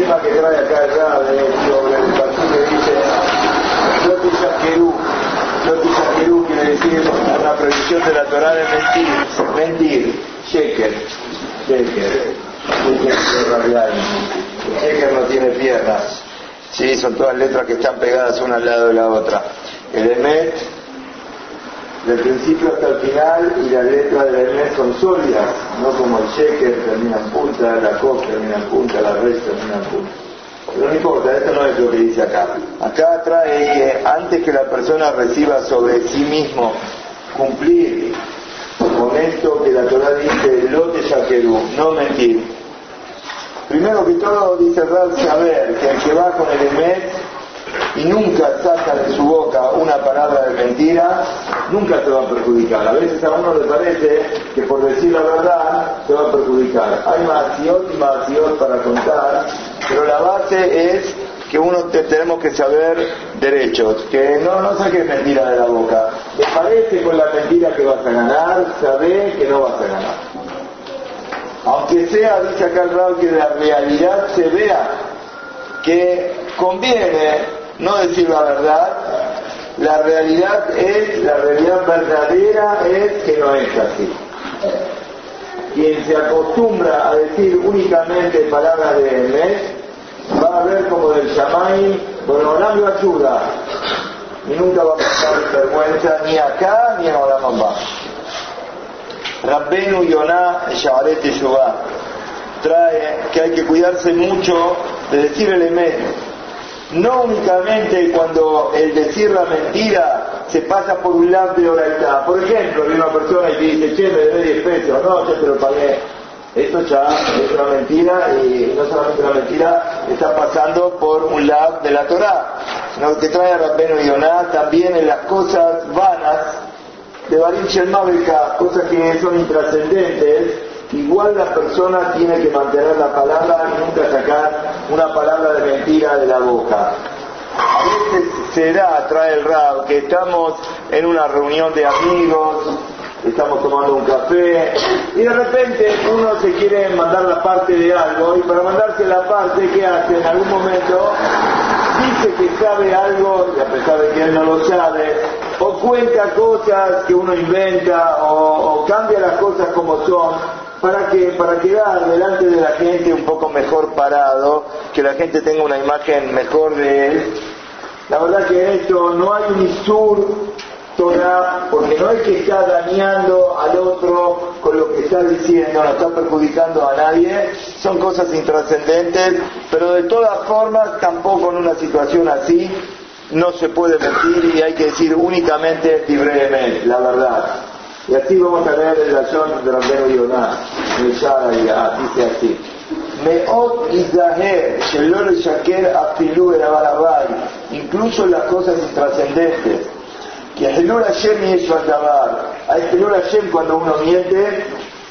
tema que trae acá el Rab, sobre el partido que dice, Loti Yaquerú, Loti Yaquerú quiere decir una prohibición de la Torah de mentir, mentir, sheker, sheker sheker no tiene piernas, sí, son todas letras que están pegadas una al lado de la otra. El Emet del principio hasta el final y las letras de la son sólidas, no como el sheker termina en punta, la cop termina en punta, la res termina en punta. Pero no importa, esto no es lo que dice acá. Acá trae que antes que la persona reciba sobre sí mismo cumplir con esto que la Torah dice, lote yaquerú, no mentir. Primero que todo dice Rab saber que el que va con el emet y nunca saca de su boca una palabra de mentira, nunca te va a perjudicar. A veces a uno le parece que por decir la verdad te va a perjudicar. Hay más y más para contar, pero la base es que uno tenemos que saber derechos, que no, no saques mentira de la boca. ¿Te parece con la mentira que vas a ganar? Sabe que no vas a ganar. Aunque sea, dice acá el que la realidad se vea que conviene no decir la verdad, la realidad es, la realidad verdadera es que no es así. Quien se acostumbra a decir únicamente palabras de mes, va a ver como del Shamay, bueno, no lo ayuda, y nunca va a pasar vergüenza ni acá ni en Olamamba. Rabbenu Yonah Shabaret Yeshua trae que hay que cuidarse mucho de decir el emet no únicamente cuando el decir la mentira se pasa por un lado de oralidad. Por ejemplo, hay una persona y dice, che, me debe 10 pesos, no, yo te lo pagué. Esto ya es una mentira y no solamente una mentira, está pasando por un lado de la Torah, sino que trae a Rabbeno Yonah también en las cosas vanas de Barim Shelmavika, cosas que son intrascendentes, igual la persona tiene que mantener la palabra y nunca sacar una palabra de mentira de la boca. A veces se da, trae el rab, que estamos en una reunión de amigos, estamos tomando un café y de repente uno se quiere mandar la parte de algo y para mandarse la parte, ¿qué hace? En algún momento dice que sabe algo y a pesar de que él no lo sabe, o cuenta cosas que uno inventa o cambia las cosas como son para que para quedar delante de la gente un poco mejor parado, que la gente tenga una imagen mejor de él. La verdad que esto no hay un isur Torah, porque no hay que estar dañando al otro con lo que está diciendo, no está perjudicando a nadie, son cosas intrascendentes, pero de todas formas tampoco en una situación así no se puede mentir y hay que decir únicamente libremente la verdad. Y así vamos a leer el razón de Rabbenu Yonah, el Shara y dice así. Meot Izaher, Shelol Shaker Afilu Erabarabay, incluso las cosas intrascendentes. Que Helul Hashem y eso Dabar. Hay Helul Hashem cuando uno miente,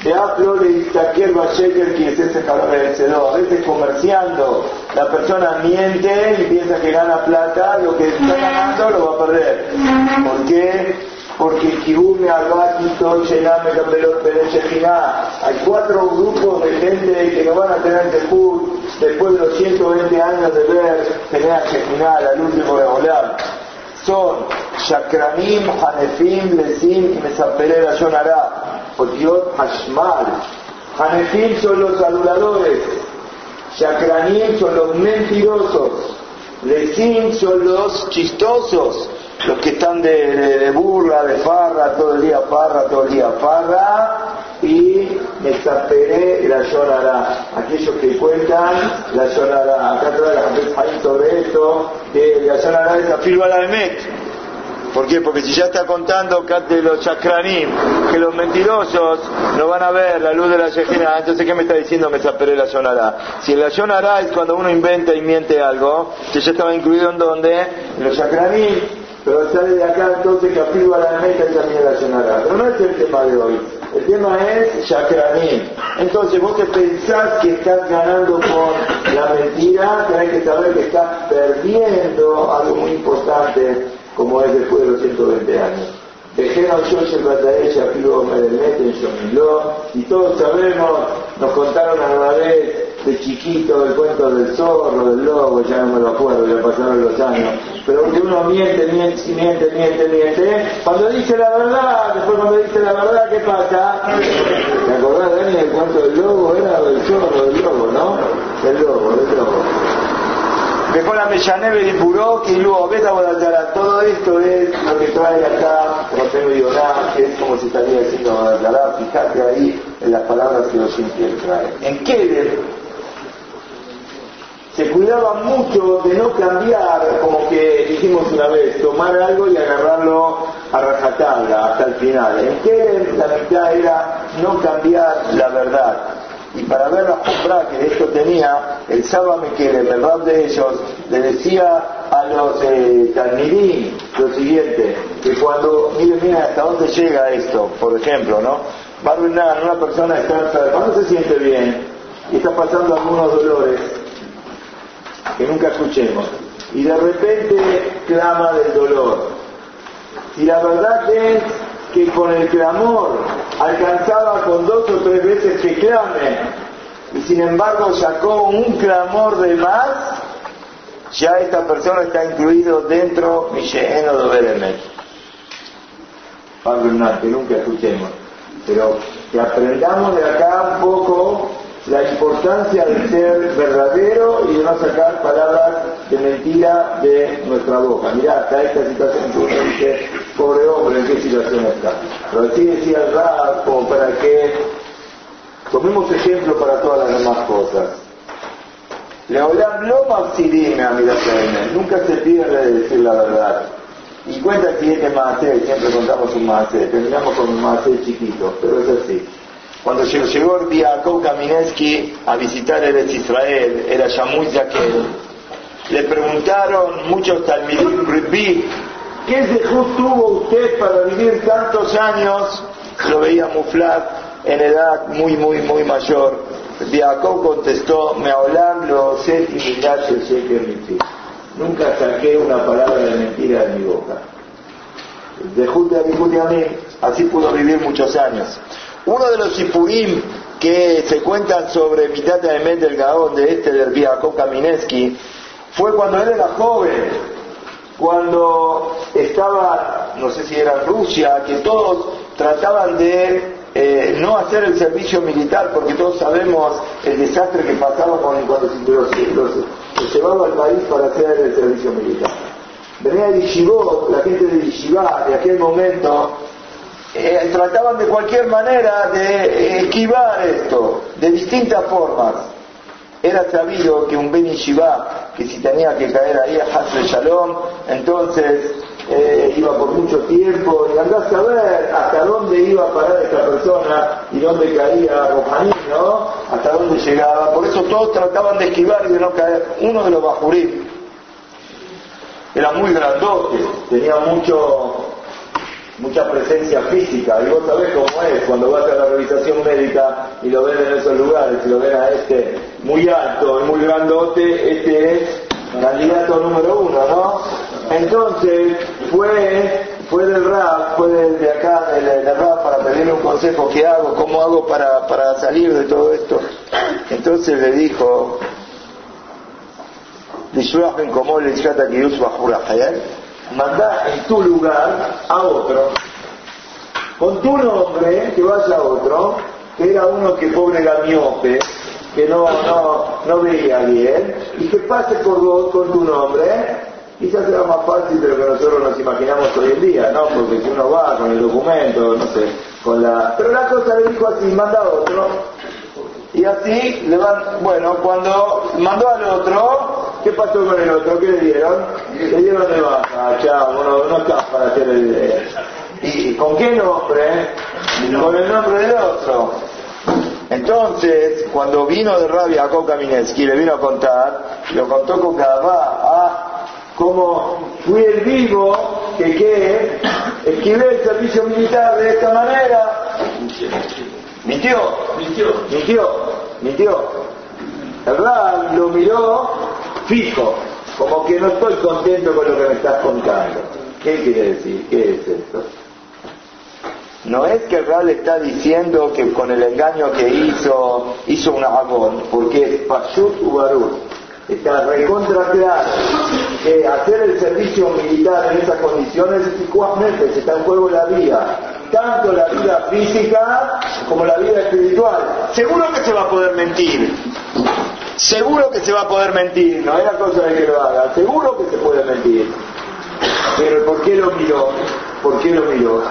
de Aflo le Istaker Basheker, que es ese vencedor. A veces comerciando, la persona miente y piensa que gana plata, lo que está ganando lo va a perder. ¿Por qué? Porque Kibume, Albatito, Chename, Capelot, Hay cuatro grupos de gente que no van a tener debut después de los 120 años de ver tener Shekinah, al último de volar. Son Shakranim, Hanefim, Lesim y Mesapelera Yonara, Otiot Hashmal. Hanefim son los aduladores, Shakranim son los mentirosos, Lesim son los chistosos los que están de, burla, de farra, todo el día farra, todo el día farra, y me taperé la llorará. Aquellos que cuentan, la llorará. Acá trae la gente sobre esto, que la llorará es la firma de Met. ¿Por qué? Porque si ya está contando de los chakranim, que los mentirosos no van a ver la luz de la Shekhinah, entonces ¿qué me está diciendo me saperé la Yonara? Si la Yonara es cuando uno inventa y miente algo, que ya estaba incluido en donde, en los chakranim, pero sale de acá entonces que a la meta y también la llenará. Pero no es el tema de hoy. El tema es Shakranim. Entonces vos te pensás que estás ganando con la mentira, tenés que saber que estás perdiendo algo muy importante como es después de los 120 años. Dejeron yo ella pido me meten yo y todos sabemos, nos contaron a la vez de chiquito el cuento del zorro, del lobo, ya no me lo acuerdo, ya pasaron los años. Pero porque uno miente, miente, miente, miente, miente. Cuando dice la verdad, después cuando dice la verdad, ¿qué pasa? ¿Te acordás, Dani, del cuento del lobo? Era del zorro, del lobo, ¿no? Del lobo, del lobo. Dejó la Mellaneve de Buró, y luego Beta Guadalajara. Todo esto es lo que trae acá José Medioná, que es como se estaría diciendo Guadalajara. Fíjate ahí en las palabras que los indios traen. En Keller se cuidaba mucho de no cambiar, como que dijimos una vez, tomar algo y agarrarlo a rajatabla hasta el final. En Keller la mitad era no cambiar la verdad y para ver la compra que esto tenía, el sábame que el verdad de ellos le decía a los eh, lo siguiente, que cuando, miren, miren hasta dónde llega esto, por ejemplo, ¿no? Barbenan, una persona está enferma, se siente bien y está pasando algunos dolores que nunca escuchemos y de repente clama del dolor. Y la verdad es que con el clamor alcanzaba con dos o tres veces que clame, y sin embargo sacó un clamor de más, ya esta persona está incluido dentro mi lleno de Beremet. Pablo Hernández, que nunca escuchemos, pero que aprendamos de acá un poco la importancia de ser verdadero y de no sacar palabras de mentira de nuestra boca. Mirá, hasta esta situación tú dice, pobre hombre, ¿en qué situación está? Pero así decía el como para que tomemos ejemplo para todas las demás cosas. Leolam lo maxidime a nunca se pierde de decir la verdad. Y cuenta el siguiente macé, siempre contamos un macé, terminamos con un macé chiquito, pero es así. Llegó el Jacob Kamineski a visitar el Israel, era ya muy Yaquel, le preguntaron muchos talmidim ¿qué dejó tuvo usted para vivir tantos años? Lo veía Muflat en edad muy, muy, muy mayor. Jacob contestó, me hablan lo sé y sé que Nunca saqué una palabra de mentira de mi boca. De Julia a mí, así pudo vivir muchos años. Uno de los Sipurim que se cuentan sobre Mitata de del Gaón de este del Jacob Kamineski fue cuando él era joven, cuando estaba, no sé si era Rusia, que todos trataban de eh, no hacer el servicio militar, porque todos sabemos el desastre que pasaba cuando se, los, se llevaba al país para hacer el servicio militar. Venía de Yishivot, la gente de Yishivá de aquel momento, eh, trataban de cualquier manera de esquivar esto, de distintas formas. Era sabido que un Ben Shiva, que si tenía que caer ahí a Hasre Shalom, entonces eh, iba por mucho tiempo y andás a ver hasta dónde iba a parar esta persona y dónde caía Rojaní, ¿no? Hasta dónde llegaba. Por eso todos trataban de esquivar y de no caer. Uno de los bajurí era muy grandote, tenía mucho mucha presencia física, y vos sabés cómo es cuando vas a la revisación médica y lo ven en esos lugares, y lo ven a este muy alto muy grandote, este es candidato número uno, ¿no? Entonces fue, fue del rap, fue de, acá, del, rap, para pedirle un consejo, ¿qué hago? ¿Cómo hago para, para salir de todo esto? Entonces le dijo, mandá en tu lugar a otro, con tu nombre, que vaya a otro, que era uno que pobre era miope, que no, no, no veía bien, y que pase por vos con tu nombre, quizás será más fácil de lo que nosotros nos imaginamos hoy en día, ¿no? Porque si uno va con el documento, no sé, con la... Pero la cosa le dijo así, manda a otro, y así le van, bueno, cuando mandó al otro, ¿qué pasó con el otro? ¿Qué le dieron? Le dieron de baja, chao, no, no estás para hacer el... ¿Y con qué nombre? Con el nombre del otro. Entonces, cuando vino de rabia a Kamineski, le vino a contar, lo contó con cada ah, como fui el vivo que qué, esquivé el servicio militar de esta manera, Mintió, mintió, mintió, mintió. El Rab lo miró fijo, como que no estoy contento con lo que me estás contando. ¿Qué quiere decir? ¿Qué es esto? No es que el le está diciendo que con el engaño que hizo, hizo un abón, porque es Pashut Ubarur. está recontra que hacer el servicio militar en esas condiciones eficazmente se está en juego la vida, tanto la vida física como la vida espiritual. Seguro que se va a poder mentir, seguro que se va a poder mentir, no es la cosa de que lo haga, seguro que se puede mentir. Pero ¿por qué lo miró? ¿Por qué lo miró?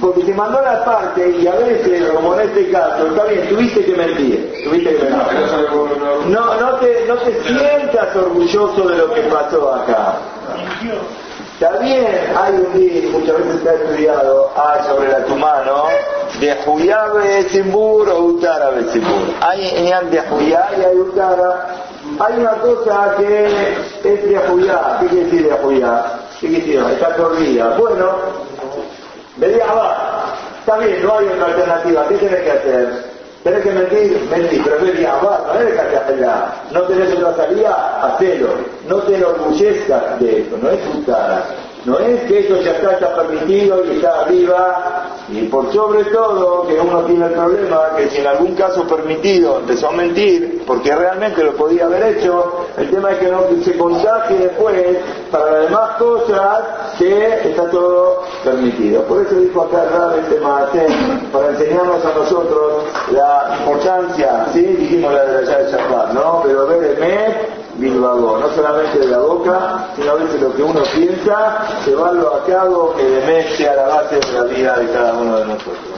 porque te mandó la parte y a veces, como en este caso, está bien, tuviste que mentir, tuviste que mentir. No, no te, no te sientas orgulloso de lo que pasó acá. Está bien, hay un día, muchas veces se ha estudiado, hay sobre la tumano, de Juyá Besimbur o Utara Besimbur. Hay en de Juyá y hay Utara. Hay una cosa que es de Juyá. ¿Qué quiere decir de Juyá? ¿Qué quiere decir? Está corrida. Bueno, va, está bien, no hay otra alternativa, ¿qué tienes que hacer? Tenés que mentir, mentir, pero va, no es allá. No tenés otra salida, hacelo. No te enorgullezcas de eso, no es tu cara. No es que eso ya está, está permitido y está arriba, y por sobre todo que uno tiene el problema que si en algún caso permitido empezó a mentir, porque realmente lo podía haber hecho, el tema es que no se contagie después para las demás cosas que está todo permitido. Por eso dijo acá Rab este para enseñarnos a nosotros la importancia, ¿sí? dijimos la de la llave de ¿no? Pero ver el mes No solamente de la boca, sino a veces lo que uno piensa, llevarlo a cabo, que de sea la base de la vida de cada uno de nosotros.